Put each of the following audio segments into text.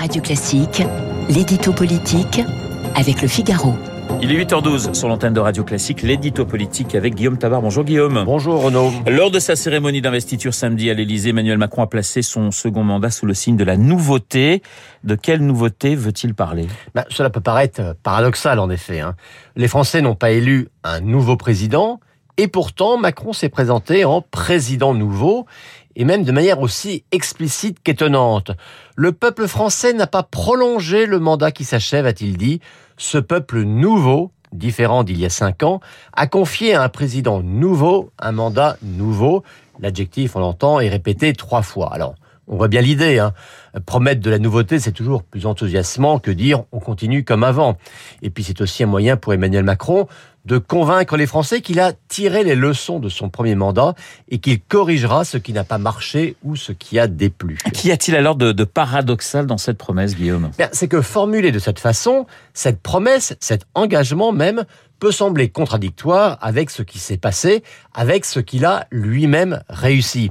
Radio Classique, l'édito politique avec le Figaro. Il est 8h12 sur l'antenne de Radio Classique, l'édito politique avec Guillaume Tabar. Bonjour Guillaume. Bonjour Renaud. Lors de sa cérémonie d'investiture samedi à l'Elysée, Emmanuel Macron a placé son second mandat sous le signe de la nouveauté. De quelle nouveauté veut-il parler? Ben, Cela peut paraître paradoxal en effet. Hein. Les Français n'ont pas élu un nouveau président et pourtant Macron s'est présenté en président nouveau et même de manière aussi explicite qu'étonnante. Le peuple français n'a pas prolongé le mandat qui s'achève, a-t-il dit. Ce peuple nouveau, différent d'il y a cinq ans, a confié à un président nouveau un mandat nouveau. L'adjectif, on l'entend, est répété trois fois. Alors, on voit bien l'idée. Hein. Promettre de la nouveauté, c'est toujours plus enthousiasmant que dire on continue comme avant. Et puis c'est aussi un moyen pour Emmanuel Macron de convaincre les Français qu'il a tiré les leçons de son premier mandat et qu'il corrigera ce qui n'a pas marché ou ce qui a déplu. Qu'y a-t-il alors de, de, paradoxal dans cette promesse, Guillaume? C'est que formulé de cette façon, cette promesse, cet engagement même, peut sembler contradictoire avec ce qui s'est passé, avec ce qu'il a lui-même réussi.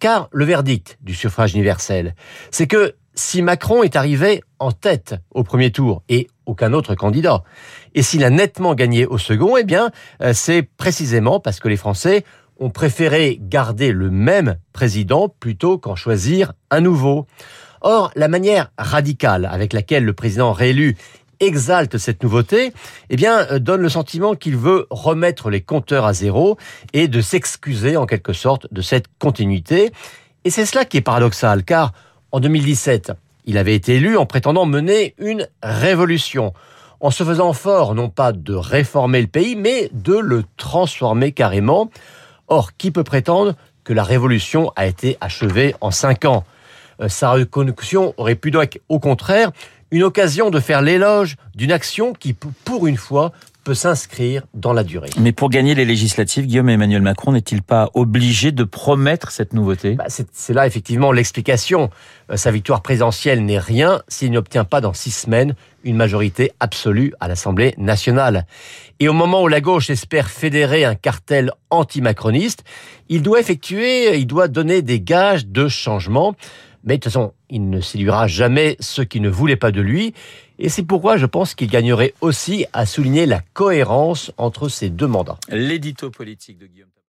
Car le verdict du suffrage universel, c'est que si Macron est arrivé en tête au premier tour et aucun autre candidat, et s'il a nettement gagné au second, eh bien, euh, c'est précisément parce que les Français ont préféré garder le même président plutôt qu'en choisir un nouveau. Or, la manière radicale avec laquelle le président réélu exalte cette nouveauté, eh bien, euh, donne le sentiment qu'il veut remettre les compteurs à zéro et de s'excuser en quelque sorte de cette continuité. Et c'est cela qui est paradoxal, car en 2017, il avait été élu en prétendant mener une révolution, en se faisant fort non pas de réformer le pays, mais de le transformer carrément. Or, qui peut prétendre que la révolution a été achevée en cinq ans? Euh, Sa reconnaissance aurait pu donc, au contraire, une occasion de faire l'éloge d'une action qui, pour une fois, peut s'inscrire dans la durée. Mais pour gagner les législatives, Guillaume Emmanuel Macron n'est-il pas obligé de promettre cette nouveauté? Bah C'est là effectivement l'explication. Euh, sa victoire présidentielle n'est rien s'il n'obtient pas dans six semaines une majorité absolue à l'Assemblée nationale. Et au moment où la gauche espère fédérer un cartel anti-macroniste, il doit effectuer, il doit donner des gages de changement. Mais de toute façon, il ne séduira jamais ceux qui ne voulaient pas de lui. Et c'est pourquoi je pense qu'il gagnerait aussi à souligner la cohérence entre ces deux mandats. L'édito politique de